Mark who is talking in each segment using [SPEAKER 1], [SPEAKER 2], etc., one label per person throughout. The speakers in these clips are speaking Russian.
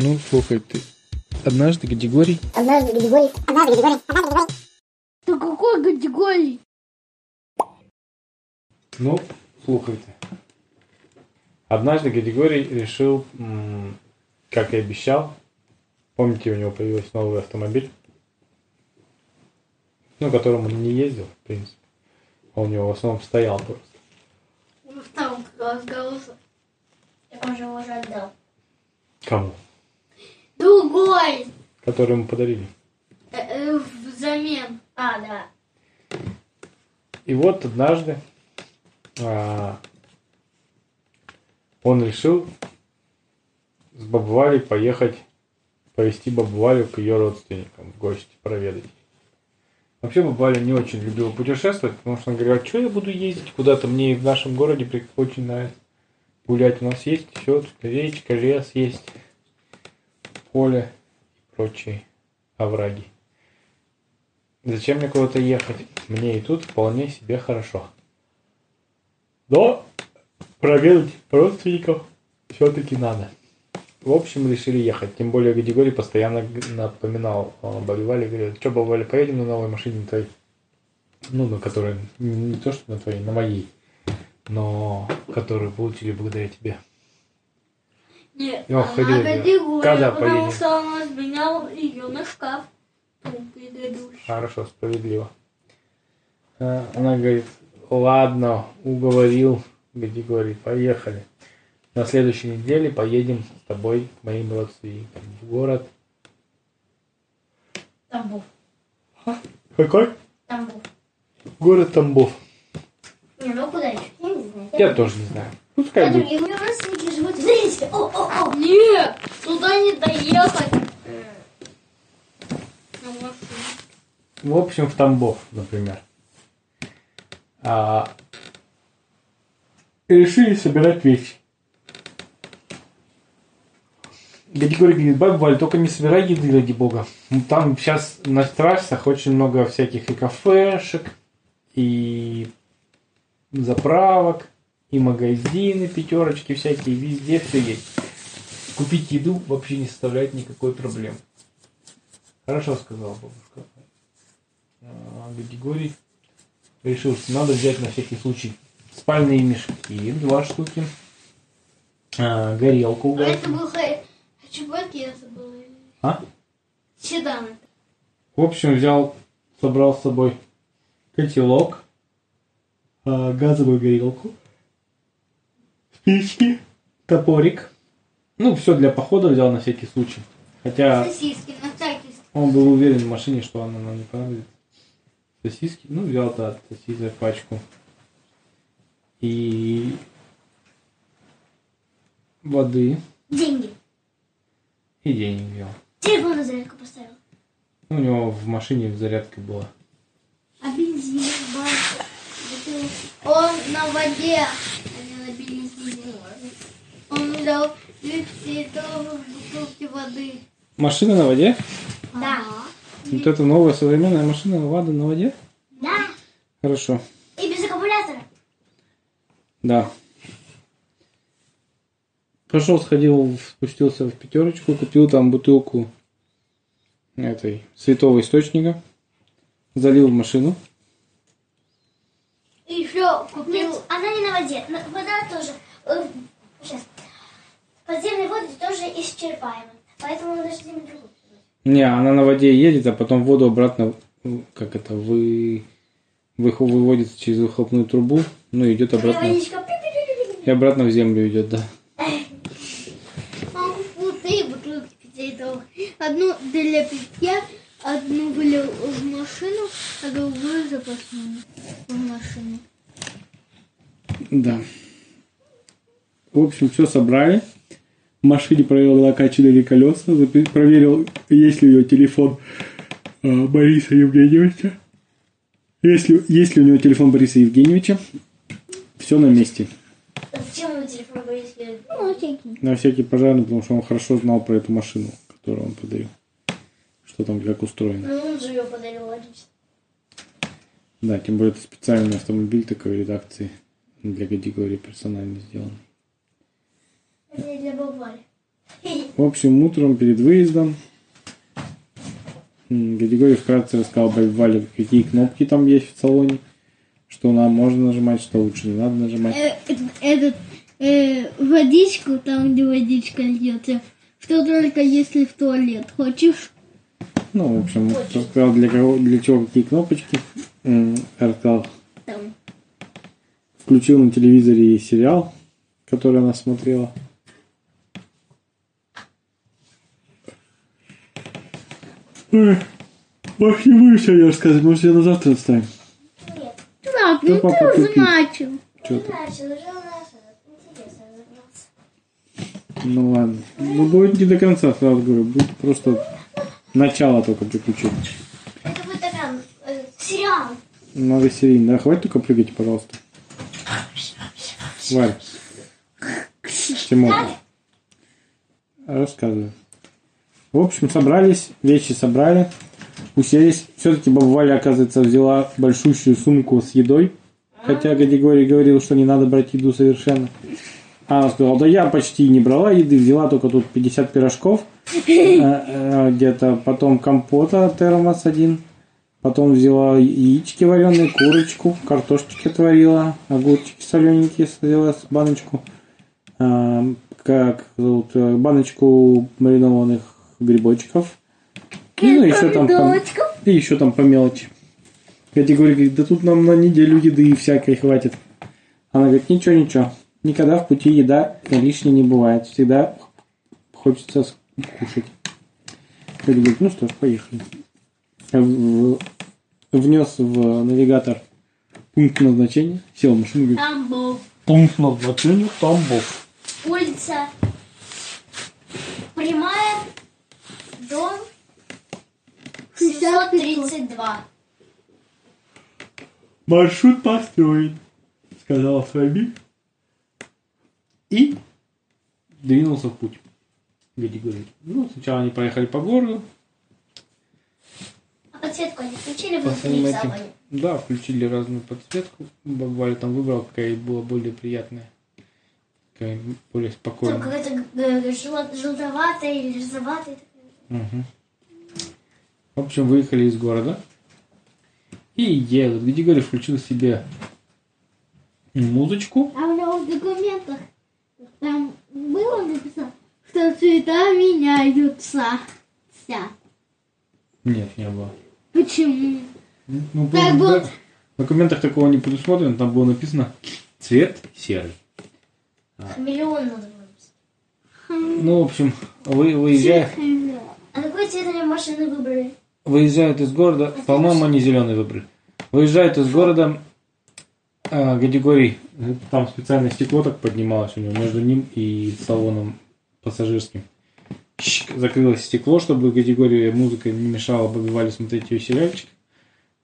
[SPEAKER 1] Ну, слухай, ты однажды категорий...
[SPEAKER 2] Однажды Григорий... Однажды Григорий... Однажды Григорий...
[SPEAKER 3] Ты какой категории?
[SPEAKER 4] Ну, слухайте. Однажды Григорий решил, как и обещал, помните, у него появился новый автомобиль, ну, которым он не ездил, в принципе. Он у него в основном стоял просто.
[SPEAKER 3] Ну, там разговор.
[SPEAKER 2] Так он же его уже отдал.
[SPEAKER 4] Кому?
[SPEAKER 3] Другой.
[SPEAKER 4] Который ему подарили.
[SPEAKER 3] Э, э, взамен.
[SPEAKER 2] А, да.
[SPEAKER 4] И вот однажды а, он решил с бабу Валей поехать, повезти бабу Валю к ее родственникам в гости, проведать. Вообще баба Валя не очень любила путешествовать, потому что она говорила, что я буду ездить куда-то, мне в нашем городе очень нравится гулять. У нас есть все, тут речка, лес есть, поле и прочие овраги. Зачем мне куда-то ехать? Мне и тут вполне себе хорошо. Но проведать родственников все-таки надо. В общем, решили ехать. Тем более Гадигорий постоянно напоминал бабе Вале, говорит, что, баба Валя, поедем на новой машине твоей? Ну, на которой, не то, что на твоей, на моей, но которую получили благодаря тебе.
[SPEAKER 3] Нет,
[SPEAKER 4] Я
[SPEAKER 3] она
[SPEAKER 4] ходила,
[SPEAKER 3] категория,
[SPEAKER 4] когда
[SPEAKER 3] потому
[SPEAKER 4] поедем?
[SPEAKER 3] что он разменял ее на шкаф. Предыдущий.
[SPEAKER 4] Хорошо, справедливо. Она говорит, ладно, уговорил. Гади говорит, поехали. На следующей неделе поедем с тобой к моим родственникам в город.
[SPEAKER 2] Тамбов.
[SPEAKER 4] Какой?
[SPEAKER 2] Тамбов.
[SPEAKER 4] Город Тамбов.
[SPEAKER 2] Не, ну куда еще? Я не знаю.
[SPEAKER 4] Я тоже не знаю. Пускай
[SPEAKER 2] Я
[SPEAKER 4] будет.
[SPEAKER 2] меня родственники живут в. О, о, о.
[SPEAKER 3] Нет, туда не доехать.
[SPEAKER 4] В общем, в Тамбов, например. А, и решили собирать вещи. Гадигорий говорит, баба Валь, только не собирай еды, ради бога. Ну, Там сейчас на трассах очень много всяких и кафешек, и заправок, и магазины, пятерочки всякие, везде все есть. Купить еду вообще не составляет никакой проблемы. Хорошо сказала бабушка. А, Григорий решил, что надо взять на всякий случай спальные мешки, два штуки, а, горелку
[SPEAKER 3] А это был хэ- хэтчбэк, я забыла.
[SPEAKER 4] А?
[SPEAKER 3] Седан.
[SPEAKER 4] В общем, взял, собрал с собой котелок, а, газовую горелку, спички, топорик. Ну, все для похода взял на всякий случай. Хотя
[SPEAKER 3] Сосиски на всякий случай.
[SPEAKER 4] Он был уверен в машине, что она нам не понадобится. Сосиски, ну, взял, да, сосисок пачку. И воды
[SPEAKER 2] Деньги.
[SPEAKER 4] и денег взял.
[SPEAKER 2] Телефон на зарядку поставил.
[SPEAKER 4] Ну, у него в машине зарядка была.
[SPEAKER 3] А бензин, бутылка. Он на воде. Он взял две литровых бутылки воды.
[SPEAKER 4] Машина на воде?
[SPEAKER 2] Да.
[SPEAKER 4] Вот это новая современная машина Лада на воде?
[SPEAKER 2] Да.
[SPEAKER 4] Хорошо.
[SPEAKER 2] И без аккумулятора.
[SPEAKER 4] Да. Пошел, сходил, спустился в пятерочку, купил там бутылку этой святого источника, залил в машину.
[SPEAKER 3] Купил...
[SPEAKER 2] Нет, она не на воде. Вода тоже. э, Сейчас. Подземные воды тоже исчерпаемы. Поэтому мы должны другую. придумать.
[SPEAKER 4] Не, она на воде едет, а потом воду обратно, как это, вы, выхо- выводится через выхлопную трубу, ну и идет обратно. И обратно в землю идет, да.
[SPEAKER 3] Одну для питья, одну вылил в машину, а другую запасную в машину.
[SPEAKER 4] Да. В общем, все собрали. В машине проверил, накачаны колеса, запи- проверил, есть ли у нее телефон э, Бориса Евгеньевича. Если, есть ли у него телефон Бориса Евгеньевича, все на месте.
[SPEAKER 2] Зачем ему телефон говорить?
[SPEAKER 3] Ну, всякие.
[SPEAKER 4] На всякий пожарный, потому что он хорошо знал про эту машину, которую он подарил. Что там, как устроено.
[SPEAKER 2] Ну, он же ее подарил, логично.
[SPEAKER 4] Да, тем более это специальный автомобиль такой редакции для категории персонально сделанный.
[SPEAKER 2] Для бабали.
[SPEAKER 4] В общем, утром перед выездом Григорий вкратце рассказал Бабе Вале, какие кнопки там есть в салоне, что нам можно нажимать, что лучше не надо нажимать.
[SPEAKER 3] Э, Этот, э, водичку, там, где водичка льется, что только если в туалет хочешь.
[SPEAKER 4] Ну, в общем, рассказал для, кого, для чего какие кнопочки. Рассказал,
[SPEAKER 3] Там.
[SPEAKER 4] Включил на телевизоре сериал, который она смотрела. Эх, Ох, не буду сегодня рассказывать, может, я на завтра оставим.
[SPEAKER 2] Нет,
[SPEAKER 3] Так,
[SPEAKER 4] Да
[SPEAKER 3] ну
[SPEAKER 4] папа
[SPEAKER 3] ты уже начал.
[SPEAKER 4] Что
[SPEAKER 2] не
[SPEAKER 4] ты?
[SPEAKER 2] начал, уже.
[SPEAKER 4] Ну ладно. Ну будет не до конца, сразу говорю. Будет просто начало только приключений.
[SPEAKER 2] Это будет такая, э, сериал.
[SPEAKER 4] Надо серийно. Да, хватит только прыгать, пожалуйста. Варь. Тимур. Рассказывай. В общем, собрались, вещи собрали, уселись. Все-таки баба Валя, оказывается, взяла большущую сумку с едой. Хотя Гадигорий говорил, что не надо брать еду совершенно. Она сказала, да я почти не брала еды, взяла только тут 50 пирожков. э, э, Где-то потом компота термос один. Потом взяла яички вареные, курочку, картошечки отварила, огурчики солененькие взяла с баночку. а, как зовут, э, баночку маринованных грибочков. И, ну, еще там, по, и еще там по мелочи. Категория говорит, да тут нам на неделю еды всякой хватит. Она говорит, ничего, ничего. Никогда в пути еда лишней не бывает. Всегда хочется кушать. Катя говорит, ну что ж, поехали. В- Внес в навигатор пункт назначения, сел в машину, говорит,
[SPEAKER 3] Там был.
[SPEAKER 4] пункт назначения Тамбов.
[SPEAKER 2] Улица Прямая, дом 632.
[SPEAKER 4] Маршрут построен, сказал Фаби. И двинулся в путь. Геди говорит. Ну, сначала они поехали по городу.
[SPEAKER 2] Подсветку они включили
[SPEAKER 4] По
[SPEAKER 2] в
[SPEAKER 4] своим
[SPEAKER 2] в салоне?
[SPEAKER 4] Да, включили разную подсветку. Баба Валя там выбрал, какая была более приятная. Какая более
[SPEAKER 2] Там
[SPEAKER 4] спокойная.
[SPEAKER 2] какая-то э, желтоватая или розоватая.
[SPEAKER 4] Мгм. В общем, выехали из города. И едут. Григорий включил себе музычку.
[SPEAKER 3] А у него в документах там было написано, что цвета меняются. Вся.
[SPEAKER 4] Нет, не было.
[SPEAKER 3] Почему?
[SPEAKER 4] Ну,
[SPEAKER 3] Так
[SPEAKER 4] в
[SPEAKER 3] было.
[SPEAKER 4] док- в документах такого не предусмотрено. Там было написано цвет серый.
[SPEAKER 2] Хамелеон надо было.
[SPEAKER 4] Ну, в общем, вы, выезжая,
[SPEAKER 2] А какой цвет они машины выбрали?
[SPEAKER 4] выезжают из города. По-моему, они зеленый выбрали. Выезжают из города. а, Категорий, там специальное стекло так поднималось у него между ним и салоном пассажирским. Закрылось стекло, чтобы категория музыка не мешала Вале смотреть ее сериальчик.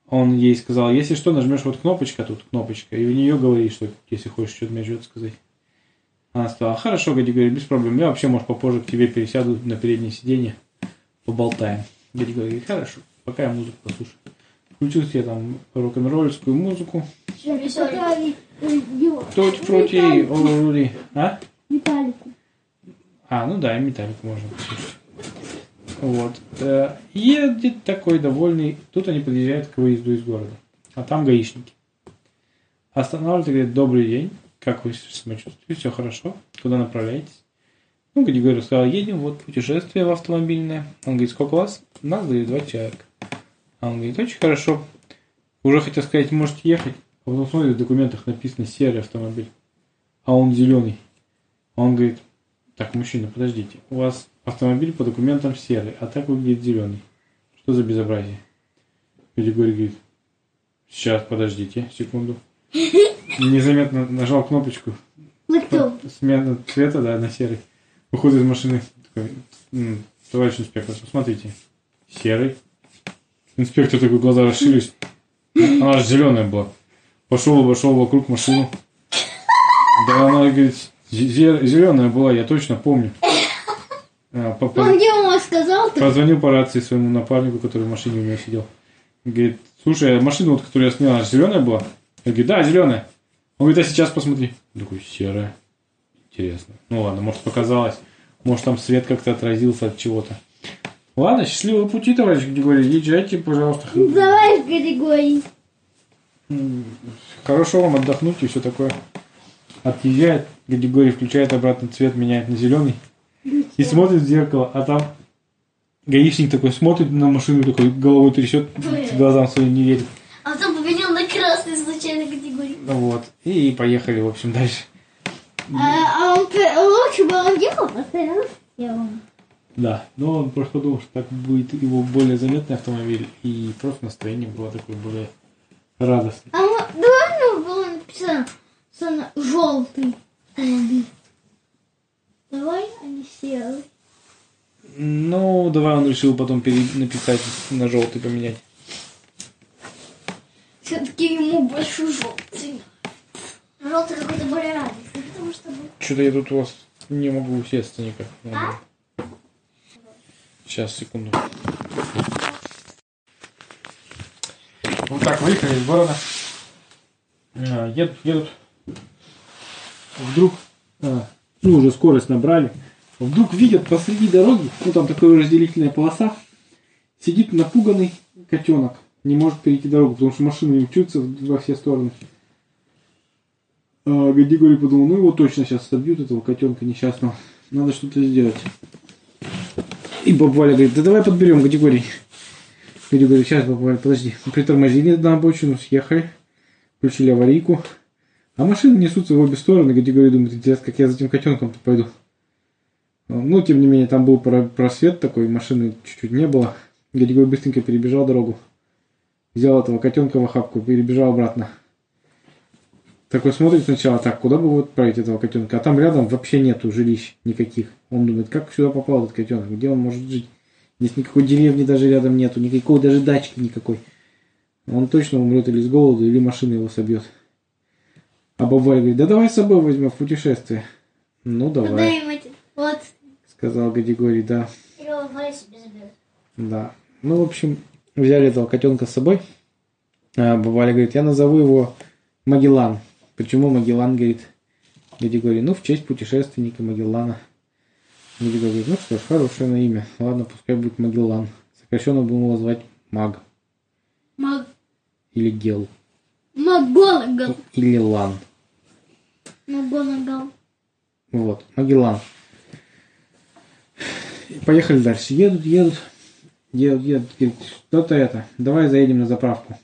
[SPEAKER 4] Он ей сказал, если что, нажмешь вот кнопочка, тут кнопочка, и в нее говори, что если хочешь что-то мне что-то сказать. Она сказала, хорошо, Гади говорит, без проблем. Я вообще, может, попозже к тебе пересяду на переднее сиденье, поболтаем. Гади говорит, хорошо, пока я музыку послушаю. Включил себе там рок-н-ролльскую музыку. Фрути, олури. А?
[SPEAKER 3] Металлику.
[SPEAKER 4] А, ну да, и металлику можно послушать. Вот. Э, Едет такой довольный. Тут они подъезжают к выезду из города. А там гаишники. Останавливают и говорят, добрый день. Как вы самочувствуете? Все хорошо? Куда направляетесь? Ну, Григорий сказал, едем, вот путешествие в автомобильное. Он говорит, сколько вас? Нас, говорит, два человека. А он говорит, очень хорошо. Уже хотел сказать, можете ехать. А потом смотрит, в документах написано серый автомобиль. А он зеленый. А он говорит, так, мужчина, подождите. У вас автомобиль по документам серый, а так выглядит зеленый. Что за безобразие? Григорий говорит, сейчас, подождите, секунду. Незаметно нажал кнопочку.
[SPEAKER 3] Ну?
[SPEAKER 4] Смена цвета, да, на серый. Выходит из машины. Такой, «М, товарищ инспектор, посмотрите. Серый. Инспектор такой, глаза расширились. Она же зеленая была. Пошел, обошел вокруг машину. Да она, говорит, зеленая была, я точно помню. А, по- по-
[SPEAKER 3] Он где он сказал то?
[SPEAKER 4] Позвонил по рации своему напарнику, который в машине у него сидел. Говорит, слушай, а машина, вот, которую я снял, она зеленая была? Я говорю, да, зеленая. Он говорит, а сейчас посмотри. Я такой, серая. Интересно. Ну ладно, может показалось. Может, там свет как-то отразился от чего-то. Ладно, счастливого пути, товарищ Григорий. Езжайте, пожалуйста.
[SPEAKER 3] Давай, Григорий.
[SPEAKER 4] Хорошо вам отдохнуть и все такое. Отъезжает, Григорий включает обратно цвет, меняет на зеленый. И смотрит в зеркало, а там гаишник такой смотрит на машину, такой головой трясет, глазам своим не верит.
[SPEAKER 2] А потом поменял на красный случайно категории.
[SPEAKER 4] Ну Вот. И поехали, в общем, дальше.
[SPEAKER 3] А, а он лучше бы он ехал по стрелам.
[SPEAKER 4] Да, но он просто подумал, что так будет его более заметный автомобиль, и просто настроение было такое более радостное.
[SPEAKER 3] А мо- давай ну, было написано, написано желтый. Давай, а не серый.
[SPEAKER 4] Ну, давай он решил потом пере- написать на желтый поменять.
[SPEAKER 3] Все-таки ему больше желтый.
[SPEAKER 2] Желтый какой-то более радостный, потому что
[SPEAKER 4] Что-то я тут у вас не могу усесться никак. Ладно. Сейчас, секунду. Вот так, выехали из города. А, Едут, едут. Вдруг, а, ну уже скорость набрали. Вдруг видят посреди дороги, ну там такая разделительная полоса, сидит напуганный котенок. Не может перейти дорогу, потому что машины мчутся во все стороны. А, Гадигорий подумал, ну его точно сейчас собьют, этого котенка несчастного. Надо что-то сделать. И баба Валя говорит, да давай подберем Гадигорий. Гадигорий, сейчас, баба Валя, подожди. Притормозили на обочину, съехали, включили аварийку. А машины несутся в обе стороны. Гадигорий думает, интересно, как я за этим котенком пойду. Ну, тем не менее, там был про- просвет такой, машины чуть-чуть не было. Гадигорий быстренько перебежал дорогу. Взял этого котенка в охапку, перебежал обратно. Такой смотрит сначала, так, куда бы вот отправить этого котенка? А там рядом вообще нету жилищ никаких. Он думает, как сюда попал этот котенок? Где он может жить? Здесь никакой деревни даже рядом нету, никакой даже дачки никакой. Он точно умрет или с голоду, или машина его собьет. А баба Валя говорит, да давай с собой возьмем в путешествие. Ну давай,
[SPEAKER 3] ему эти- Вот.
[SPEAKER 4] сказал Гадигорий, да. Да. Ну, в общем, взяли этого котенка с собой. А баба Валя говорит, я назову его Магеллан. Почему Магеллан, говорит Гадигорий? Ну, в честь путешественника Магеллана. Гадигорий говорит, ну что ж, хорошее на имя. Ладно, пускай будет Магеллан. Сокращенно будем его звать Маг.
[SPEAKER 3] Маг...
[SPEAKER 4] Или Гел.
[SPEAKER 3] Магонагал.
[SPEAKER 4] Или Лан.
[SPEAKER 3] Магонагал.
[SPEAKER 4] Вот, Магеллан. Поехали дальше. Едут, едут. Едут, едут. Говорит, что-то это. Давай заедем на заправку.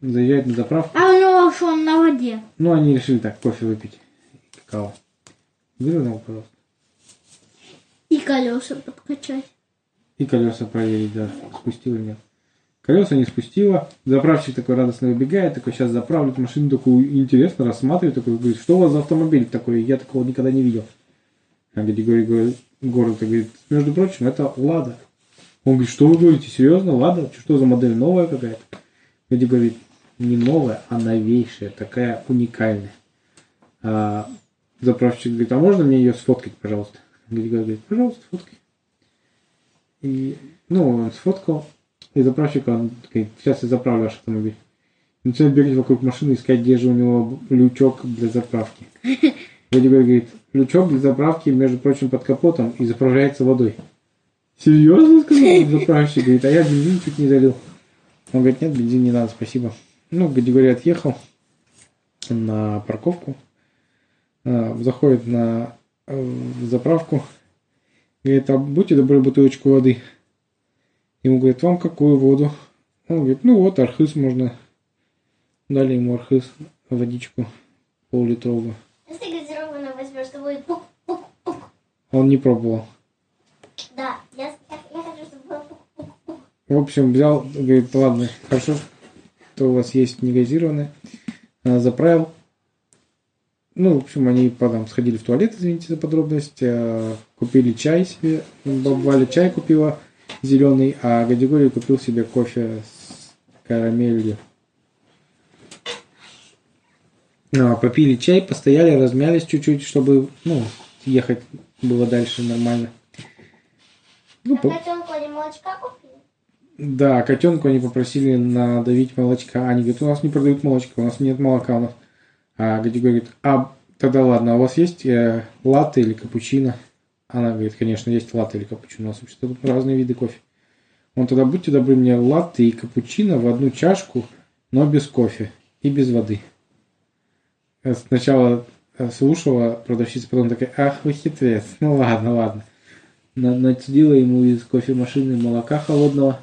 [SPEAKER 4] Заезжает на заправку.
[SPEAKER 3] А у него что он на воде?
[SPEAKER 4] Ну, они решили так, кофе выпить. Какао. Выровнял, пожалуйста.
[SPEAKER 3] И колеса подкачать.
[SPEAKER 4] И колеса проверить, да, спустил или нет. Колеса не спустила. Заправщик такой радостно выбегает, такой сейчас заправлит машину, такую интересно рассматривает, такой говорит, что у вас за автомобиль такой? Я такого никогда не видел. А Григорий говорит, город говорит, между прочим, это Лада. Он говорит, что вы говорите, серьезно, Лада? Что за модель новая какая-то? Григорий говорит, не новая, а новейшая, такая уникальная. А заправщик говорит, а можно мне ее сфоткать, пожалуйста? Григорий говорит, пожалуйста, фоткай. И, ну, он сфоткал, и заправщик, он говорит, сейчас я заправлю ваш автомобиль. Начинает бегать вокруг машины, искать, где же у него лючок для заправки. Григорий говорит, лючок для заправки, между прочим, под капотом и заправляется водой. Серьезно, сказал заправщик, говорит, а я бензин чуть не залил. Он говорит, нет, бензин не надо, спасибо. Ну, Гадигорий отъехал на парковку, а, заходит на э, заправку, говорит, а будьте добры, бутылочку воды. Ему говорит, вам какую воду? Он говорит, ну вот, архыз можно. Дали ему архыз, водичку пол-литровую.
[SPEAKER 2] Если газированную возьмешь, то будет пук-пук-пук.
[SPEAKER 4] Он не пробовал.
[SPEAKER 2] Да, я, я, я хочу, чтобы было пук-пук-пук.
[SPEAKER 4] В общем, взял, говорит, ладно, хорошо, что у вас есть негазированное. А, Заправил. Ну, в общем, они потом сходили в туалет, извините за подробность. а, Купили чай себе. Баба Валя чай купила зеленый, а Гадигорий купил себе кофе с карамелью. А, Попили чай, постояли, размялись чуть-чуть, чтобы, ну, ехать было дальше нормально. Ну,
[SPEAKER 2] А
[SPEAKER 4] по-
[SPEAKER 2] котенку они молочка купили?
[SPEAKER 4] да, котенку они попросили надавить молочка. Они говорят, у нас не продают молочка, у нас нет молока. У нас. А Гади говорит, а тогда ладно, а у вас есть э, латте или капучино? Она говорит, конечно, есть латте или капучино. У нас вообще тут разные виды кофе. Он тогда, будьте добры, мне латте и капучино в одну чашку, но без кофе и без воды. Я Сначала э, слушала продавщица, потом такая, ах, вы хитрец. Ну ладно, ладно. На- Нацедила ему из кофемашины молока холодного.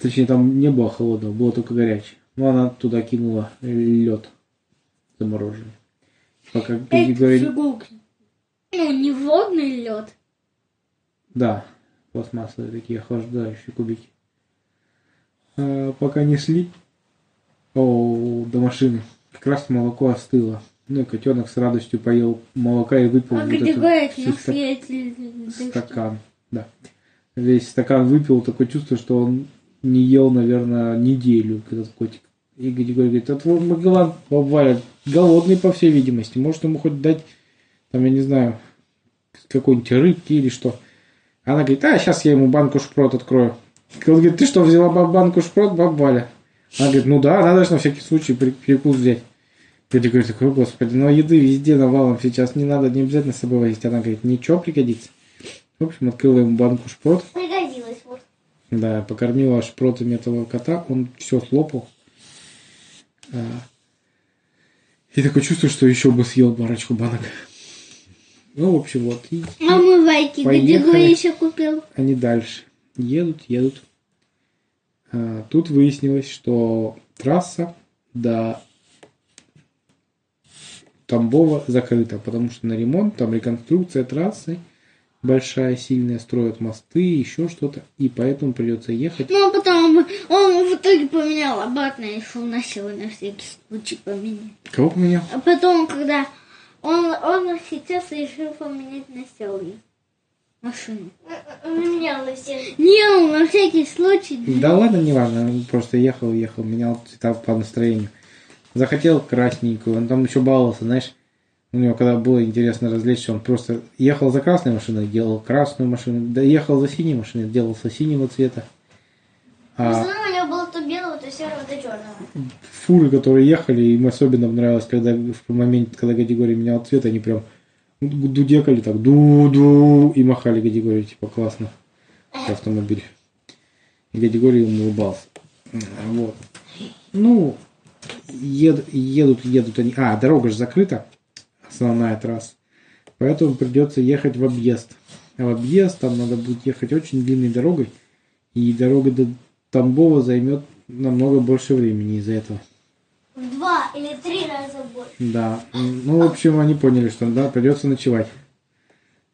[SPEAKER 4] Точнее, там не было холодного, было только горячее. Но она туда кинула лед замороженный. Пока
[SPEAKER 3] Это
[SPEAKER 4] Григорий...
[SPEAKER 3] фигурки. Ну, не водный лед.
[SPEAKER 4] Да, пластмассовые такие охлаждающие кубики. А, пока несли о, до машины, как раз молоко остыло. Ну и котенок с радостью поел молока и выпил
[SPEAKER 3] А
[SPEAKER 4] вот
[SPEAKER 3] где
[SPEAKER 4] этот ста- стакан. Да. Весь стакан выпил, такое чувство, что он не ел, наверное, неделю, этот котик. И Григорий говорит, это вот Магеллан голодный, по всей видимости. Может, ему хоть дать, там, я не знаю, какой-нибудь рыбки или что. Она говорит, а, сейчас я ему банку шпрот открою. Он говорит, ты что, взяла ба- банку шпрот, баба Валя? Она говорит, ну да, надо же на всякий случай пере- перекус взять. Дядя говорит, такой, господи, ну еды везде навалом сейчас, не надо, не обязательно с собой возить. Она говорит, ничего пригодится. В общем, открыла ему банку шпрот.
[SPEAKER 2] Пригодилось. Вот.
[SPEAKER 4] Да, покормила шпротами этого кота, он все слопал. А, И такое чувство, что еще бы съел парочку банок. Ну, в общем, вот. И
[SPEAKER 3] А мы вайки
[SPEAKER 4] Поехали.
[SPEAKER 3] где еще купил.
[SPEAKER 4] они дальше. Едут, едут. А, Тут выяснилось, что трасса до Тамбова закрыта, потому что на ремонт, там реконструкция трассы большая, сильная, строят мосты, еще что-то, и поэтому придется ехать.
[SPEAKER 3] Ну, а потом он в итоге поменял обратно и шел на силу на всякий случай поменять.
[SPEAKER 4] Кого поменял?
[SPEAKER 3] А потом, когда он, он сейчас решил поменять на силу машину.
[SPEAKER 2] Меняла все.
[SPEAKER 3] Не, он на всякий случай.
[SPEAKER 4] Да ладно, неважно, он просто ехал, ехал, менял цвета по настроению. Захотел красненькую, он там еще баловался, знаешь, у него когда было интересно развлечься, он просто ехал за красной машиной, делал красную машину, да ехал за синей машиной, делал со синего цвета. А
[SPEAKER 2] основном у него было то белого, то серого, то черного.
[SPEAKER 4] фуры, которые ехали, им особенно нравилось, когда в момент, когда категория менял цвет, они прям дудекали так, ду-ду, и махали категорию, типа, классно, автомобиль. И категория ему улыбался. Вот. Ну, ед- едут, едут они. А, дорога же закрыта, основная трасса. Поэтому придется ехать в объезд. А в объезд там надо будет ехать очень длинной дорогой. И дорога до Тамбова займет намного больше времени из-за этого.
[SPEAKER 2] В два или три раза больше.
[SPEAKER 4] Да. Ну, в общем, они поняли, что да, придется ночевать.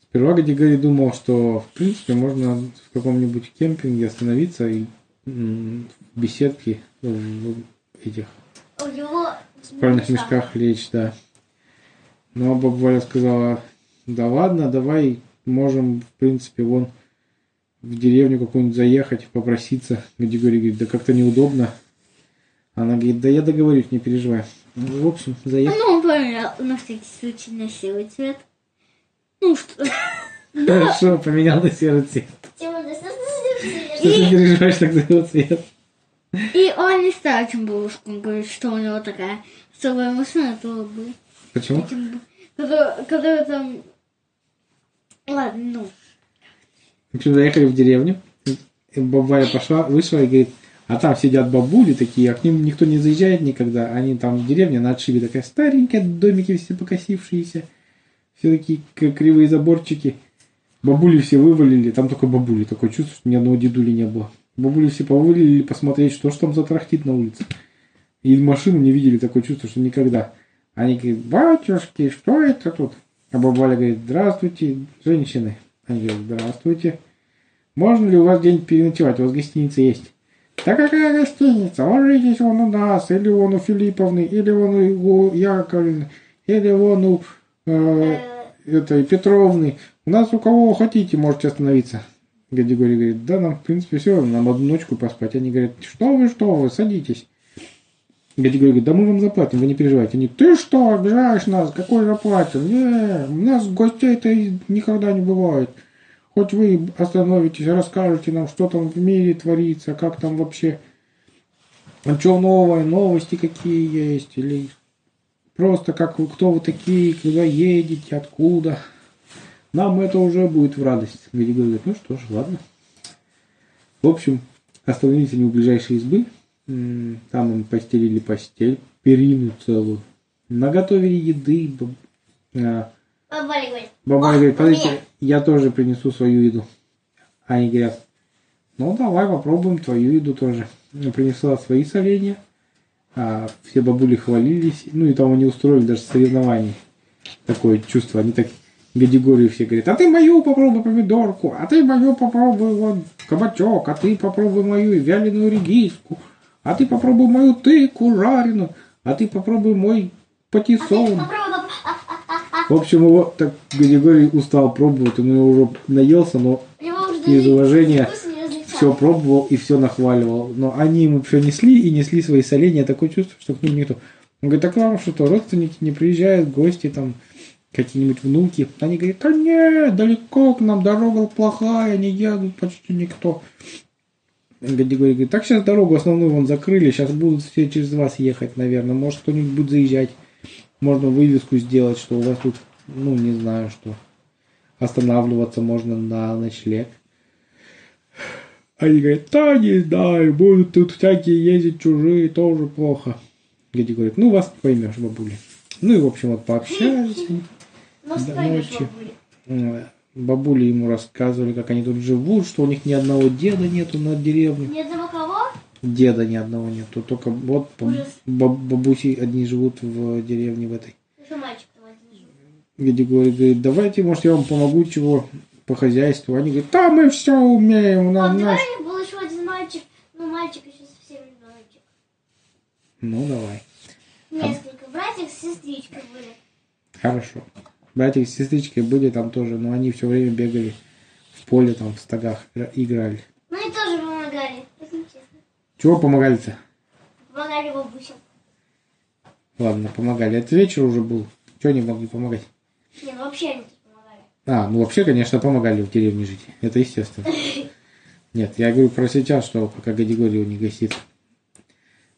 [SPEAKER 4] Сперва Гадигорий думал, что в принципе можно в каком-нибудь кемпинге остановиться и в беседке в этих
[SPEAKER 2] У него
[SPEAKER 4] спальных мешках лечь, да. Но баба Валя сказала, да ладно, давай можем, в принципе, вон в деревню какую-нибудь заехать, попроситься. Гадигорий говорит, да как-то неудобно. Она говорит, да я договорюсь, не переживай. Ну, в общем, заехали.
[SPEAKER 3] Ну, он поменял на всякий случай на серый цвет. Ну что,
[SPEAKER 4] Хорошо, поменял на серый цвет. Что ты переживаешь так за его цвет?
[SPEAKER 3] и он не стал этим бабушкам он говорит, что у него такая особая машина, то бы
[SPEAKER 4] Почему?
[SPEAKER 3] которая, которая там... Ладно, ну.
[SPEAKER 4] Общем, заехали в деревню. И баба Валя пошла, вышла и говорит, а там сидят бабули такие, а к ним никто не заезжает никогда. Они там в деревне на отшибе такая старенькая, домики все покосившиеся. Все такие кривые заборчики. Бабули все вывалили, там только бабули. Такое чувство, что ни одного дедули не было. Бабули все повылили посмотреть, что ж там затрахтит на улице. И машину не видели, такое чувство, что никогда. Они говорят, батюшки, что это тут? А баба Валя говорит, здравствуйте, женщины. Говорят, здравствуйте. Можно ли у вас где-нибудь переночевать? У вас гостиница есть. Да какая гостиница? Ложитесь вон у нас, или вон у Филипповны, или вон у Яковлевны, или вон у э, этой Петровны. У нас у кого хотите, можете остановиться. Гадигорий говорит, да, нам, в принципе, все, нам одну ночку поспать. Они говорят, что вы, что вы, садитесь. Гадигорий говорит, да мы вам заплатим, вы не переживайте. Они, ты что, обижаешь нас, какой заплатим? Не, у нас гостей-то никогда не бывает. Хоть вы остановитесь, расскажете нам, что там в мире творится, как там вообще, а что новое, новости какие есть, или просто как вы, кто вы такие, куда едете, откуда. Нам это уже будет в радость. Григорий говорит, ну что ж, ладно. В общем, остановились они у ближайшей избы. Там им постелили постель, перину целую. Наготовили еды. б- а,
[SPEAKER 2] Баба Валя говорит,
[SPEAKER 4] Баба
[SPEAKER 2] «О,
[SPEAKER 4] говорит,
[SPEAKER 2] у
[SPEAKER 4] подождите,
[SPEAKER 2] меня».
[SPEAKER 4] я тоже принесу свою еду. Они говорят, ну давай попробуем твою еду тоже. Принесла свои соленья. А все бабули хвалились. Ну и там они устроили даже соревнования. Такое чувство. Они так категории все говорят, а ты мою попробуй помидорку, а ты мою попробуй вон кабачок, а ты попробуй мою вяленую редиску, а ты попробуй мою тыкву жареную, а ты попробуй мой патиссон.
[SPEAKER 2] попробуй, пап- а,
[SPEAKER 4] В общем, его так Григорий устал пробовать, он уже наелся, но
[SPEAKER 2] его
[SPEAKER 4] из уважения все пробовал и все нахваливал. Но они ему все несли и несли свои соленья. Такое чувство, что к ним никто. Он говорит, так вам что-то, родственники не приезжают, гости там, какие-нибудь внуки. Они говорят, да нет, далеко к нам, дорога плохая, не едут почти никто. Григорий говорит, так сейчас дорогу основную вон закрыли, сейчас будут все через вас ехать, наверное. Может, кто-нибудь будет заезжать. Можно вывеску сделать, что у вас тут, ну, не знаю, что останавливаться можно на ночлег. Они говорят, да не знаю, будут тут всякие ездить чужие, тоже плохо. Геди говорит, ну вас поймешь, бабуля. Ну и, в общем, вот пообщались.
[SPEAKER 2] Ну,
[SPEAKER 4] Да, ночью.
[SPEAKER 2] бабуля.
[SPEAKER 4] Бабули ему рассказывали, как они тут живут, что у них ни одного деда нету на деревне.
[SPEAKER 2] Ни одного кого?
[SPEAKER 4] Деда ни одного нету. Только вот баб- бабуси одни живут в деревне в этой.
[SPEAKER 2] Еще мальчик там один живет.
[SPEAKER 4] Где говорит, говорит, давайте, может, я вам помогу чего по хозяйству. Они говорят, да, мы все умеем, у нас
[SPEAKER 2] давай
[SPEAKER 4] наш...
[SPEAKER 2] был еще один мальчик. Ну, мальчик еще совсем ребеночек.
[SPEAKER 4] Ну, давай.
[SPEAKER 2] Несколько братьев с сестричкой были.
[SPEAKER 4] Хорошо. Братья с сестричкой были там тоже, но они все время бегали в поле, там, в стогах игра- играли.
[SPEAKER 2] Ну и тоже помогали. Если честно.
[SPEAKER 4] Чего помогали-то?
[SPEAKER 2] Помогали бабусям.
[SPEAKER 4] Ладно, помогали. Это вечер уже был. Чего не могли помогать?
[SPEAKER 2] Не, ну вообще они помогали.
[SPEAKER 4] А, ну вообще, конечно, помогали в деревне жить. Это естественно. Нет, я говорю про сейчас, что пока Гадигорий не гасит.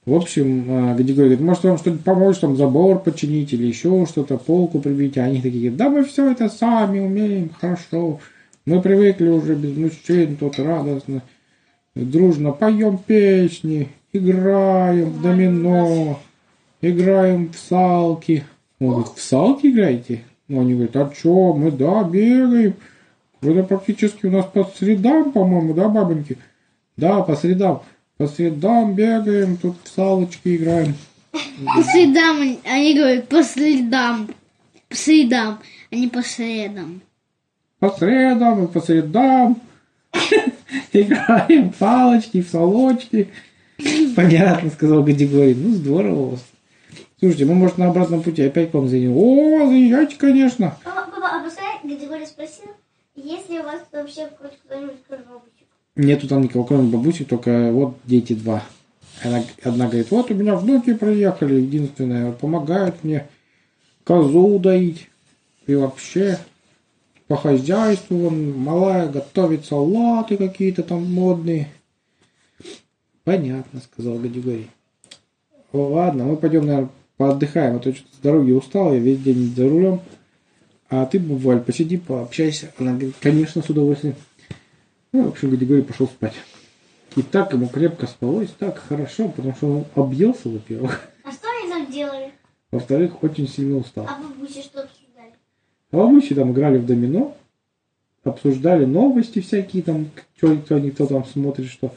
[SPEAKER 4] В общем, а, Гадигорий говорит, может вам что-нибудь помочь, там забор починить или еще что-то, полку прибить. А они такие да мы все это сами умеем, хорошо. Мы привыкли уже без мужчин, тут радостно, дружно поем песни, играем в домино, играем в салки. Он говорит, в салки играете? Ну, они говорят, а что, мы, да, бегаем. Это практически у нас по средам, по-моему, да, бабоньки? Да, по средам. По средам бегаем, тут в салочки играем.
[SPEAKER 3] По средам, они- говорят, по средам. По средам, а не по средам.
[SPEAKER 4] По средам и по средам играем в палочки, в салочки. Понятно, сказал Гадигорий. Ну, здорово у вас. Слушайте, мы, может, на обратном пути опять к вам заедем. О, заезжайте, конечно.
[SPEAKER 2] Папа, папа, а пускай Гадигорий спросил, есть ли у вас вообще хоть кто-нибудь кроме бабусек?
[SPEAKER 4] Нету там никого, кроме бабуси, только вот дети два. Она, одна говорит, вот у меня внуки приехали, единственное, помогают мне козу доить. И вообще по хозяйству, вон, малая готовит салаты какие-то там модные. Понятно, сказал Гадигорий. О, ладно, мы пойдем, наверное, поотдыхаем, а то что-то с дороги устал, я весь день за рулем. А ты, бываль, посиди, пообщайся. Она говорит, конечно, с удовольствием. Ну, в общем, Григорий пошел спать. И так ему крепко спалось, так хорошо, потому что он объелся, во-первых.
[SPEAKER 2] А что они там делали?
[SPEAKER 4] Во-вторых, очень сильно устал.
[SPEAKER 2] А бабуси что обсуждали?
[SPEAKER 4] А бабушки там играли в домино, обсуждали новости всякие, там, что никто, никто там смотрит, что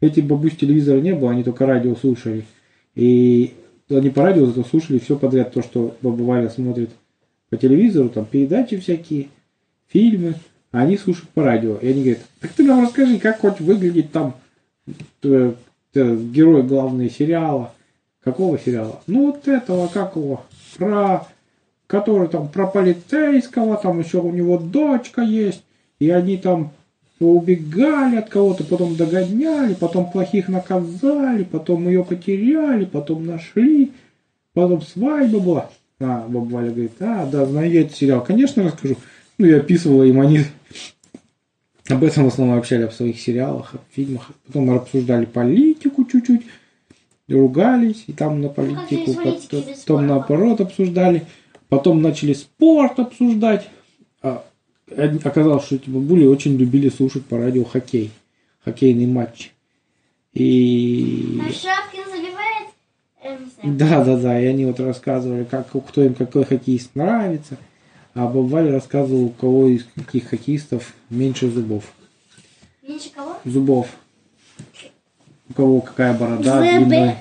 [SPEAKER 4] эти бабусь телевизора не было, они только радио слушали. И они по радио зато слушали все подряд, то, что баба Валя смотрит по телевизору, там передачи всякие, фильмы, а они слушают по радио. И они говорят, так ты нам расскажи, как хоть выглядит там э, герой главного сериала. Какого сериала? Ну вот этого, как его, про который там про полицейского, там еще у него дочка есть, и они там убегали от кого-то, потом догоняли, потом плохих наказали, потом ее потеряли, потом нашли, потом свадьба была. А, баба Валя говорит, а, да, знаю этот сериал. Конечно, расскажу. Ну, я описывала им, они об этом в основном общали, об своих сериалах, об фильмах. Потом обсуждали политику чуть-чуть. ругались, и там на политику,
[SPEAKER 2] политики
[SPEAKER 4] потом,
[SPEAKER 2] спора.
[SPEAKER 4] наоборот обсуждали, потом начали спорт обсуждать. А, оказалось, что эти бабули очень любили слушать по радио хоккей, хоккейный матч. И...
[SPEAKER 2] А Шапкин забивает? Знаю.
[SPEAKER 4] Да, да, да, и они вот рассказывали, как, кто им какой хоккеист нравится, а Боб рассказывал, у кого из каких хоккеистов меньше зубов.
[SPEAKER 2] Меньше кого?
[SPEAKER 4] Зубов. У кого какая борода длинная.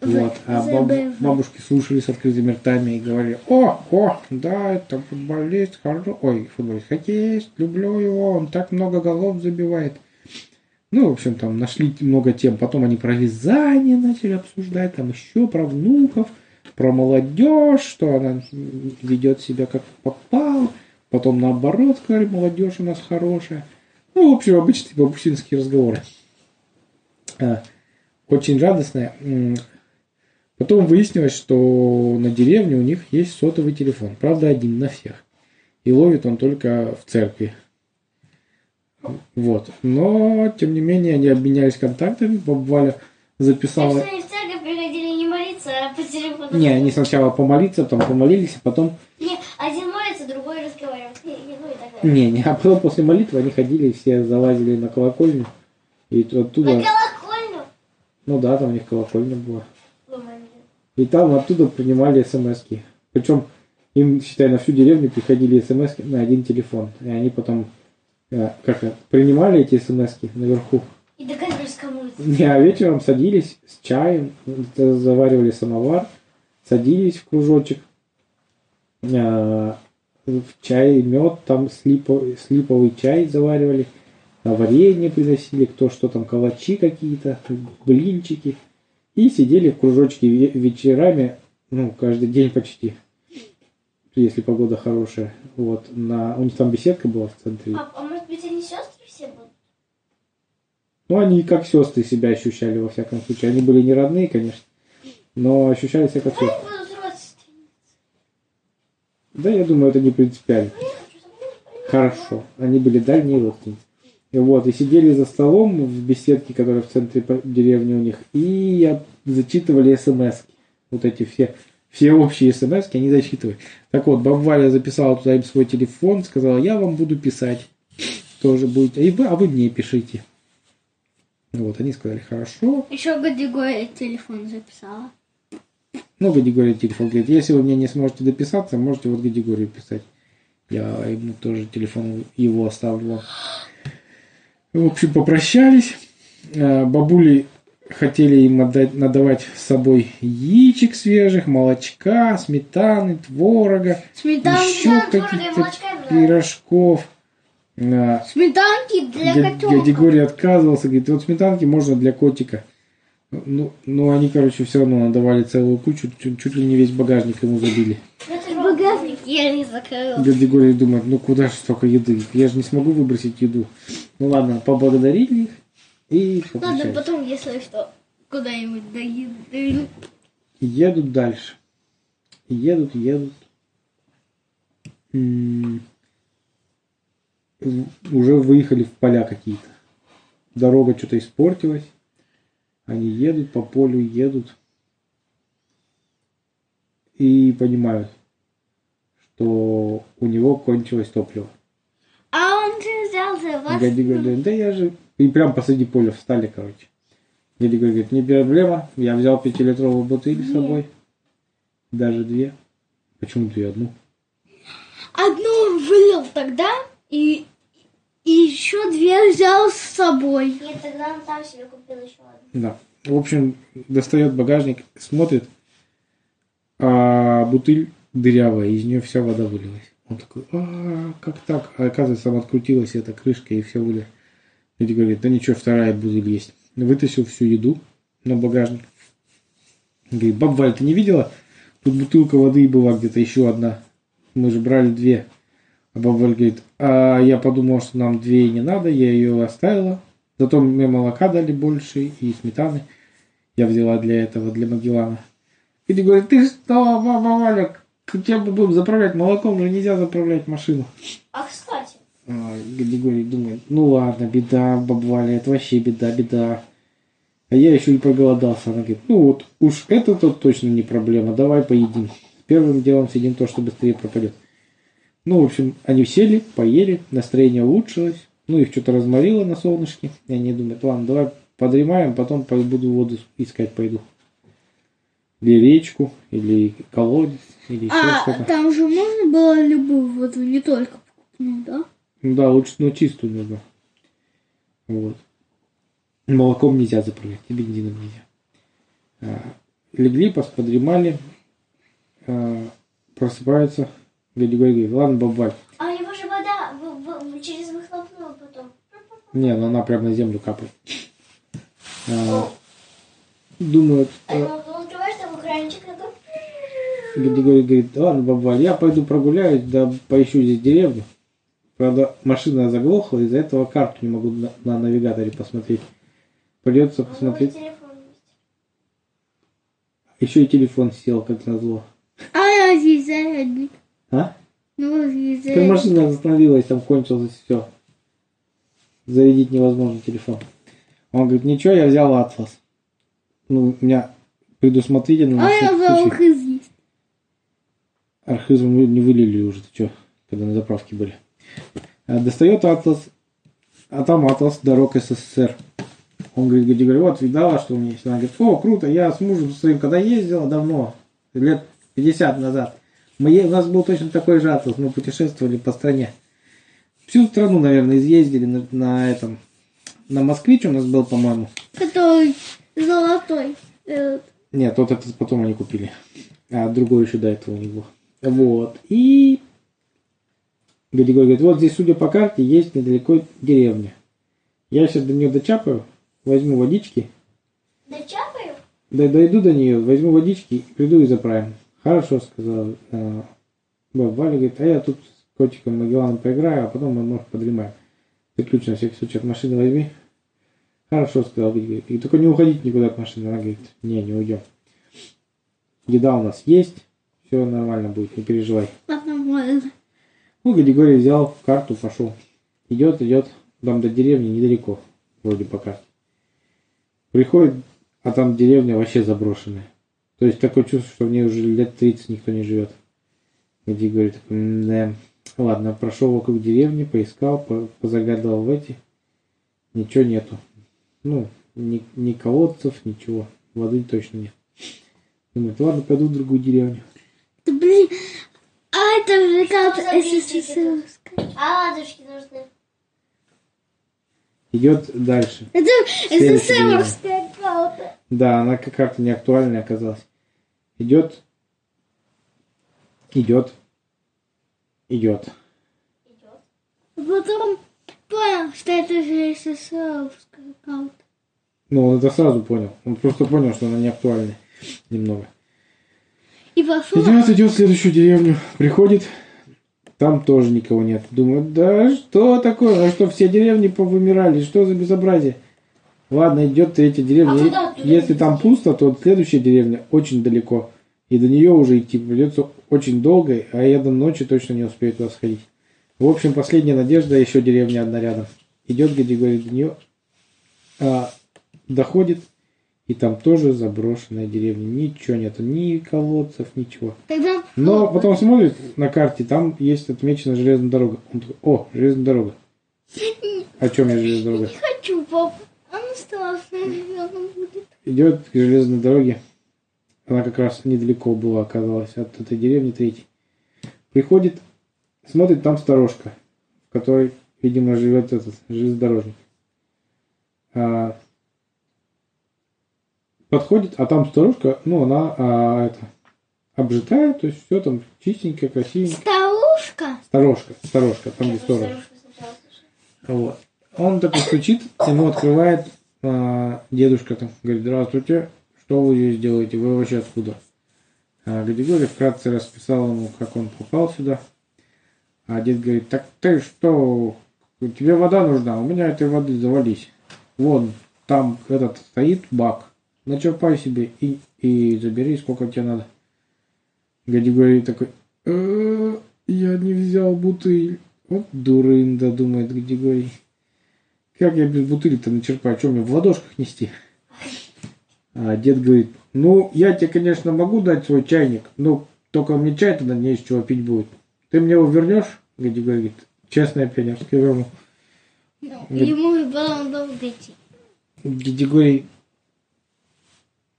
[SPEAKER 4] Вот. А баб- бабушки слушали с открытыми ртами и говорили, о, о, да, это футболист, хорошо, ой, футболист, хоккеист, люблю его, он так много голов забивает. Ну, в общем, там нашли много тем. Потом они про вязание начали обсуждать, там еще про внуков, про молодежь, что она ведет себя как попало. Потом наоборот сказали, молодежь у нас хорошая. Ну, в общем, обычные бабусинские разговоры. А, очень радостная. Потом выяснилось, что на деревне у них есть сотовый телефон. Правда, один на всех. И ловит он только в церкви. Вот. Но, тем не менее, они обменялись контактами. Баба Валя
[SPEAKER 2] Так
[SPEAKER 4] записала...
[SPEAKER 2] что они в церковь приходили не телефону.
[SPEAKER 4] Не, они сначала помолиться, потом помолились, а потом...
[SPEAKER 2] Не, один молится, другой разговаривает. Ну.
[SPEAKER 4] Не, не, а потом после молитвы они ходили, все залазили на колокольню. И оттуда...
[SPEAKER 2] На колокольню.
[SPEAKER 4] Ну да, там у них колокольня была. И там оттуда принимали смс -ки. Причем им, считай, на всю деревню приходили смс на один телефон. И они потом э, как принимали эти смс наверху.
[SPEAKER 2] И догадывались,
[SPEAKER 4] Не, а вечером садились с чаем, заваривали самовар, садились в кружочек, э, в чай, мед, там слипо- слиповый чай заваривали, а варенье приносили, кто что там, калачи какие-то, блинчики. И сидели в кружочке ве- вечерами, ну, каждый день почти, если погода хорошая. Вот, на... у них там беседка была в центре.
[SPEAKER 2] А, а может быть, они будут?
[SPEAKER 4] Ну, они как сестры себя ощущали, во всяком случае. Они были не родные, конечно, но ощущали себя как сестры. Да, я думаю, это не принципиально. Хорошо. Они были дальние родственницы. И вот, и сидели за столом в беседке, которая в центре деревни у них, и я- зачитывали смс Вот эти все, все общие смс они зачитывали. Так вот, баба Валя записала туда им свой телефон, сказала, я вам буду писать. Тоже будет. И вы, а вы мне пишите. Вот, они сказали, хорошо.
[SPEAKER 3] Еще Гадигория телефон записала.
[SPEAKER 4] Ну, Гадигория телефон говорит, если вы мне не сможете дописаться, можете вот Гадигорию писать. Я ему тоже телефон его оставлю. В общем, попрощались. Э, Бабули хотели им отдать, надавать с собой яичек свежих, молочка, сметаны, творога,
[SPEAKER 3] Сметанки,
[SPEAKER 4] еще каких-то пирожков.
[SPEAKER 3] Сметанки для котенка.
[SPEAKER 4] Григорий отказывался, говорит, вот сметанки можно для котика. Ну, ну, они, короче, все равно надавали целую кучу, чуть, чуть ли не весь багажник ему забили.
[SPEAKER 2] Это же
[SPEAKER 3] Багажник я не закрыл.
[SPEAKER 4] Григорий думает, ну куда же столько еды? Я же не смогу выбросить еду. Ну ладно, поблагодарили их и
[SPEAKER 3] Ладно, потом, если что, куда-нибудь доеду.
[SPEAKER 4] Едут дальше. Едут, едут. М, в- Уже выехали в поля какие-то. Дорога что-то испортилась. Они едут по полю, едут. И понимают, что у него кончилось топливо.
[SPEAKER 3] А он же взял за вас.
[SPEAKER 4] Дядя говорит, да я же... И прям посреди поля встали, короче. Дядя говорит, не проблема, я взял пятилитровую бутыль с собой. Даже две. Почему ты одну?
[SPEAKER 3] Одну вылил тогда, и, и еще две взял с собой.
[SPEAKER 2] Нет, тогда он там себе купил еще одну.
[SPEAKER 4] Да. В общем, достает багажник, смотрит, а бутыль дырявая, из нее вся вода вылилась. Он такой, а как так? А оказывается, там открутилась эта крышка и все вылилось. Дядя говорит, да ничего, вторая бутыль есть. Вытащил всю еду на багажник. Говорит, баб Валь, ты не видела? Тут бутылка воды была где-то еще одна. Мы же брали две. Баба Валь говорит, а я подумал, что нам две не надо, я ее оставила. Зато мне молока дали больше и сметаны. Я взяла для этого, для Магеллана. И ты говорит, ты что, баба Валя, чем мы будем заправлять молоком, же нельзя заправлять машину.
[SPEAKER 2] А кстати,
[SPEAKER 4] А, Григорий думает, ну ладно, беда, баба Валя, это вообще беда, беда. А я еще и проголодался. Она говорит, ну вот уж это тут точно не проблема, давай поедим. Первым делом съедим то, что быстрее пропадет. Ну, в общем, они сели, поели, настроение улучшилось. Ну, их что-то разморило на солнышке. И они думают, ладно, давай подремаем, потом буду воду искать пойду. Или речку, или колодец, или еще
[SPEAKER 3] А
[SPEAKER 4] что-то.
[SPEAKER 3] там же можно было любую воду, не только покупную, да?
[SPEAKER 4] Ну да, лучше, ну, чистую нужно. Вот. Молоком нельзя заправлять, и бензином нельзя. А, легли, подремали, а, просыпаются, дядя говорит, ладно, бабаль.
[SPEAKER 2] А у него же вода в- в- через выхлопную потом.
[SPEAKER 4] Не, ну она прям на землю капает. А, думают,
[SPEAKER 2] А ему потом открываешь такой кранчик, такой...
[SPEAKER 4] дядя Григорий говорит, ладно, бабаль, я пойду прогуляюсь, да поищу здесь деревню. Правда, машина заглохла, из-за этого карту не могу на, на навигаторе посмотреть. Придется
[SPEAKER 2] У него
[SPEAKER 4] посмотреть. Еще и телефон сел, как назло.
[SPEAKER 3] А я здесь зарядник.
[SPEAKER 4] А?
[SPEAKER 3] Ну,
[SPEAKER 4] Как
[SPEAKER 3] зарядник.
[SPEAKER 4] машина остановилась, там кончилось все. Зарядить невозможно телефон. Он говорит, ничего, я взял атлас. Ну, у меня предусмотрительно
[SPEAKER 3] А я взял их здесь.
[SPEAKER 4] Архизм мы не вылили уже, ты что, когда на заправке были. А, Достает атлас, а там атлас дорог СССР. Он говорит, говорит, говорит, вот, видала, что у меня есть? Она говорит, о, круто, я с мужем своим, когда ездила давно, лет 50 назад, мы, у нас был точно такой же атлас, мы путешествовали по стране. Всю страну, наверное, изъездили на, на этом, на Москвич у нас был, по-моему.
[SPEAKER 3] Который золотой. Э,
[SPEAKER 4] Нет, вот этот потом они купили. А другой еще до этого у был. Вот. И Григорий говорит, вот здесь, судя по карте, есть недалеко деревня. Я сейчас до нее дочапаю, возьму водички,
[SPEAKER 2] Да чапаю?
[SPEAKER 4] да, дойду до нее, возьму водички, приду и заправим. Хорошо, сказал э, баба Валя, говорит, а я тут с котиком Магелланом поиграю, а потом мы, может, подремаем. Ты ключ на всякий случай от машины возьми. Хорошо, сказал Григорий. И только не уходить никуда от машины. Она говорит, не, не уйдем. Еда у нас есть, все нормально будет, не переживай. Ну, Григорий взял карту, пошел. Идет, идет, там до деревни недалеко, вроде по карте. Приходит, а там деревня вообще заброшенная. То есть такое чувство, что в ней уже лет 30 никто не живет. Григорий такой, да. Ладно, прошел вокруг деревни, поискал, по- позагадал в эти. Ничего нету. Ну, ни, ни колодцев, ничего. Воды точно нет. Думает, ладно, пойду в другую деревню.
[SPEAKER 3] Да блин, а это же как СССР.
[SPEAKER 2] А ладушки нужны.
[SPEAKER 4] Идет дальше.
[SPEAKER 3] Это СССРская карта.
[SPEAKER 4] Да, она как- как-то неактуальная оказалась. Идет, идет, идет.
[SPEAKER 3] Потом понял, что это же СССРская карта.
[SPEAKER 4] Ну, он это сразу понял. Он просто понял, что она не актуальная немного.
[SPEAKER 3] И пошел.
[SPEAKER 4] Идет, идет в следующую деревню. Приходит, там тоже никого нет. Думает, да что такое? А что, все деревни повымирали? Что за безобразие? Ладно, идет третья деревня.
[SPEAKER 2] А
[SPEAKER 4] Если там пусто, то следующая деревня очень далеко. И до нее уже идти придется очень долго, а я до ночи точно не успею туда сходить. В общем, последняя надежда, еще деревня одна рядом. Идет Григорий до нее, а, доходит, и там тоже заброшенная деревня. Ничего нету, ни колодцев, ничего.
[SPEAKER 3] Тогда...
[SPEAKER 4] Но потом смотрит на карте, там есть отмечена железная дорога. Он такой, о, железная дорога. О чем я железная дорога?
[SPEAKER 3] Не хочу, папа. Она страшная, наверное, будет.
[SPEAKER 4] Идет к железной дороге. Она как раз недалеко была, оказалась, от этой деревни третьей. Приходит, смотрит, там сторожка, в которой, видимо, живет этот железнодорожник. А, подходит, а там сторожка, ну, она а, это, обжитая, то есть все там чистенько, красивенько.
[SPEAKER 3] Старушка.
[SPEAKER 4] Сторожка, сторожка, там где
[SPEAKER 2] Сейчас
[SPEAKER 4] сторож. Вот. Он такой стучит, ему открывает а, дедушка там, говорит, здравствуйте, что вы здесь делаете, вы вообще откуда? А Григорий вкратце расписал ему, как он попал сюда. А дед говорит, так ты что, тебе вода нужна, у меня этой воды завались. Вон, там этот стоит бак, начерпай себе и, и забери, сколько тебе надо. Григорий такой, «Э, я не взял бутыль. Вот дурында, думает Григорий. Как я без бутыли-то начерпаю? Что мне в ладошках нести? А дед говорит, ну, я тебе, конечно, могу дать свой чайник, но только мне чай тогда не из чего пить будет. Ты мне его вернешь? Гади говорит, честно, я пионерский верну.
[SPEAKER 3] Ну, ему и было долго идти.
[SPEAKER 4] Григорий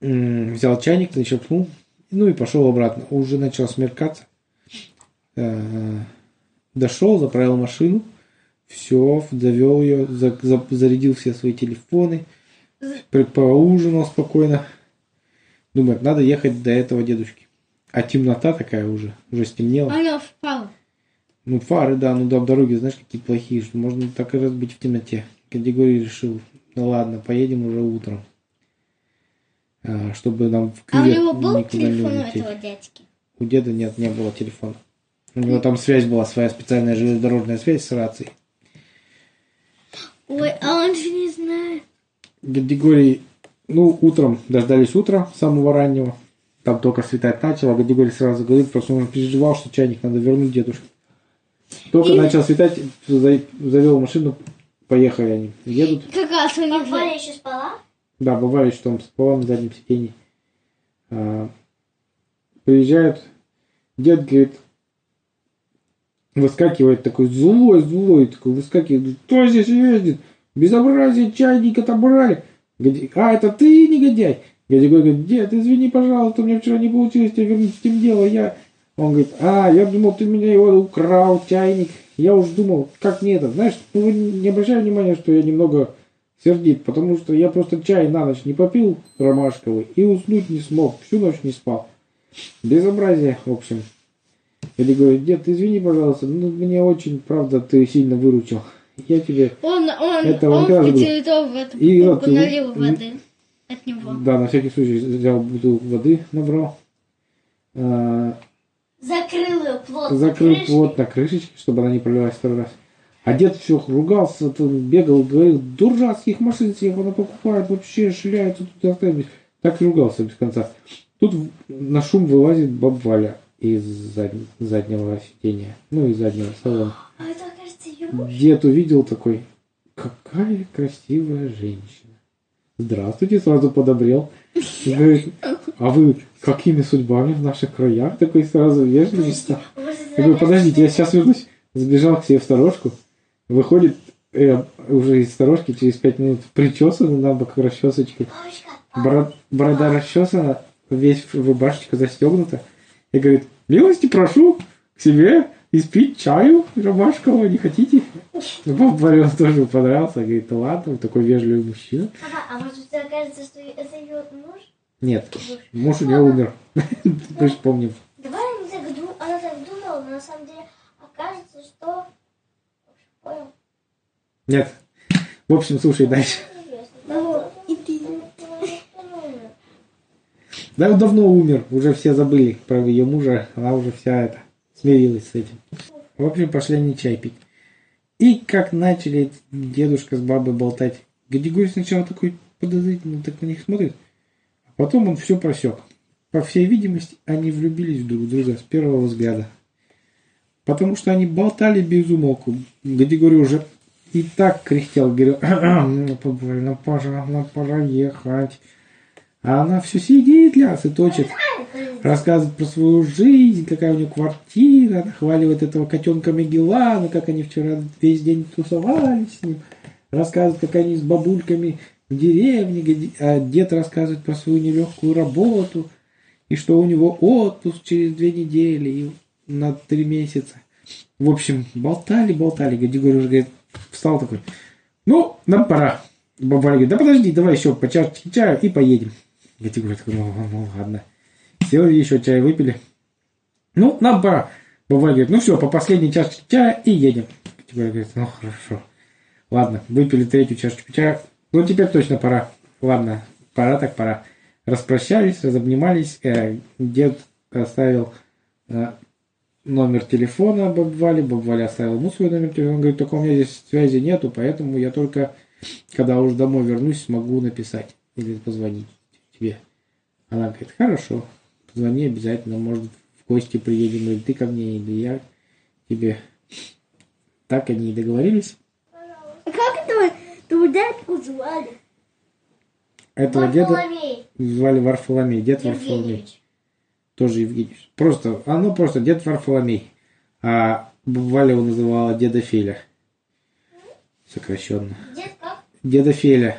[SPEAKER 4] м, взял чайник, зачерпнул, ну и пошел обратно. Уже начал смеркаться. Э, Дошел, заправил машину, все, завел ее, за- за- зарядил все свои телефоны, поужинал спокойно. Думает, надо ехать до этого дедушки. А темнота такая уже, уже стемнело.
[SPEAKER 3] Он его впал.
[SPEAKER 4] Ну, фары, да, ну да, дороги, знаешь, какие плохие, что можно так и разбить в темноте. Категорий решил, ну ладно, поедем уже утром. А, чтобы нам в
[SPEAKER 3] А у него был телефон у этого дядьки?
[SPEAKER 4] У деда нет, не было телефона. У него там связь была, своя специальная железнодорожная связь с рацией.
[SPEAKER 3] Ой, а он же не знает.
[SPEAKER 4] Гадигорий, ну, утром, дождались утра, самого раннего. Там только светать начало, Гадигорий сразу говорит, просто он переживал, что чайник надо вернуть дедушке. Только
[SPEAKER 3] И-
[SPEAKER 4] начал светать, за- завел машину, поехали они. Едут.
[SPEAKER 3] Как раз у них
[SPEAKER 2] Валя еще спала?
[SPEAKER 4] Да, бывали, что он спал на заднем сиденье. А, приезжают, дед говорит, выскакивает такой злой, злой, такой выскакивает, кто здесь ездит? Безобразие, чайник отобрали. А, это ты, негодяй? Гадигой говорит, дед, извини, пожалуйста, у меня вчера не получилось тебе вернуть с тем дело, я... Он говорит, а, я думал, ты меня его украл, чайник. Я уж думал, как мне это, знаешь, ну не обращай внимания, что я немного сердит, потому что я просто чай на ночь не попил ромашковый и уснуть не смог, всю ночь не спал. Безобразие, в общем. Или говорит, дед, извини, пожалуйста, ну мне очень, правда, ты сильно выручил. Я тебе,
[SPEAKER 3] Он, он,
[SPEAKER 4] Это он
[SPEAKER 3] он эту
[SPEAKER 4] И
[SPEAKER 3] бутылку
[SPEAKER 4] вот,
[SPEAKER 3] налил воды от него.
[SPEAKER 4] да, на всякий случай взял бутылку воды, набрал, а,
[SPEAKER 2] Закрыл ее плотно.
[SPEAKER 4] закрыл
[SPEAKER 2] крышкой.
[SPEAKER 4] плотно крышечки, чтобы она не пролилась второй раз. А дед все ругался, бегал, говорил, дурацких машин себе она покупает, вообще шляются тут оставить. Так и ругался без конца. Тут на шум вылазит баб Валя из зад- заднего сидения, ну, из заднего салона. Дед увидел такой, какая красивая женщина. Здравствуйте, сразу подобрел. Говорит, а вы какими судьбами в наших краях? Такой сразу вежливый стал. Я говорю, подождите, я сейчас вернусь. Забежал к себе в сторожку. Выходит э, уже из сторожки через пять минут причесанный на бок расчесочкой. Борода, расчесана, весь рубашечка застегнута. И говорит, милости прошу к себе испить чаю ромашкового, не хотите? Ну, Баб Варен тоже понравился. Говорит, да ладно, такой вежливый мужчина.
[SPEAKER 2] Папа, а может, тебе кажется, что это ее муж?
[SPEAKER 4] Нет, муж у нее умер. Мы же помним.
[SPEAKER 2] Давай она так, ду- она так думала, но на самом деле окажется, что... Понял?
[SPEAKER 4] Нет. В общем, слушай дальше.
[SPEAKER 2] Ну,
[SPEAKER 3] и ты.
[SPEAKER 4] Да он давно умер, уже все забыли про ее мужа, она уже вся это смирилась с этим. В общем, пошли они чай пить. И как начали дедушка с бабой болтать, Гадигорий сначала такой подозрительно так на них смотрит, а потом он все просек. По всей видимости, они влюбились друг в друга с первого взгляда. Потому что они болтали без умолку. Гадигорий уже и так кряхтел, говорил, «Ну, побольно, пора, нам пора ехать. А она все сидит, ляс и точит. Рассказывает про свою жизнь, какая у нее квартира, нахваливает этого котенка Мегелана, как они вчера весь день тусовались с ним. Рассказывает, как они с бабульками в деревне, а дед рассказывает про свою нелегкую работу, и что у него отпуск через две недели и на три месяца. В общем, болтали, болтали. Гадигорий уже говорит, встал такой, ну, нам пора. Баба Валя говорит, да подожди, давай еще по чашечке чая и поедем. Гадигорий такой, ну, ну ладно. Сели еще чай выпили. Ну, пора. Баба Валя говорит, ну все, по последней чашечке чая и едем. Гадигорий говорит, ну хорошо. Ладно, выпили третью чашечку чая. Ну, теперь точно пора. Ладно, пора так пора. Распрощались, разобнимались. Э, дед оставил э, номер телефона Баб Вали. Баб Валя оставил ему свой номер телефона. Он говорит, только у меня здесь связи нету, поэтому я только, когда уже домой вернусь, смогу написать или позвонить тебе. Она говорит, хорошо, позвони обязательно, может, в гости приедем, или ты ко мне, или я к тебе. Так они и договорились.
[SPEAKER 3] А как это твою дядьку звали?
[SPEAKER 4] Этого деда
[SPEAKER 2] Варфоломей
[SPEAKER 4] звали Варфоломей, дед Варфоломей.
[SPEAKER 2] Евгеньевич.
[SPEAKER 4] Тоже Евгеньевич. Просто, оно просто дед Варфоломей. А баба его называла деда Феля. Сокращенно.
[SPEAKER 2] Дед как?
[SPEAKER 4] Деда Феля.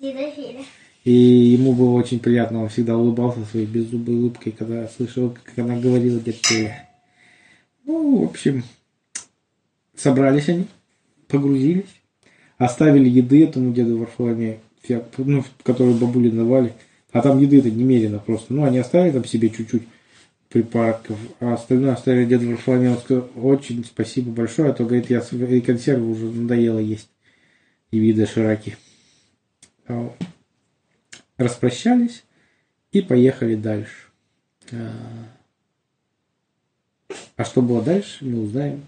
[SPEAKER 2] Деда Филя.
[SPEAKER 4] И ему было очень приятно, он всегда улыбался своей беззубой улыбкой, когда слышал, как она говорила Феля. Ну, в общем, собрались они, погрузились, оставили еды этому деду Варфоломею, ну, которую бабули давали. А там еды-то немерено просто. Ну, они оставили там себе чуть-чуть припарков, а остальное оставили деду Варфоломею. Он сказал, очень спасибо большое, а то, говорит, я свои консервы уже надоело есть. И виды широки. Распрощались и поехали дальше. А а что было дальше, мы узнаем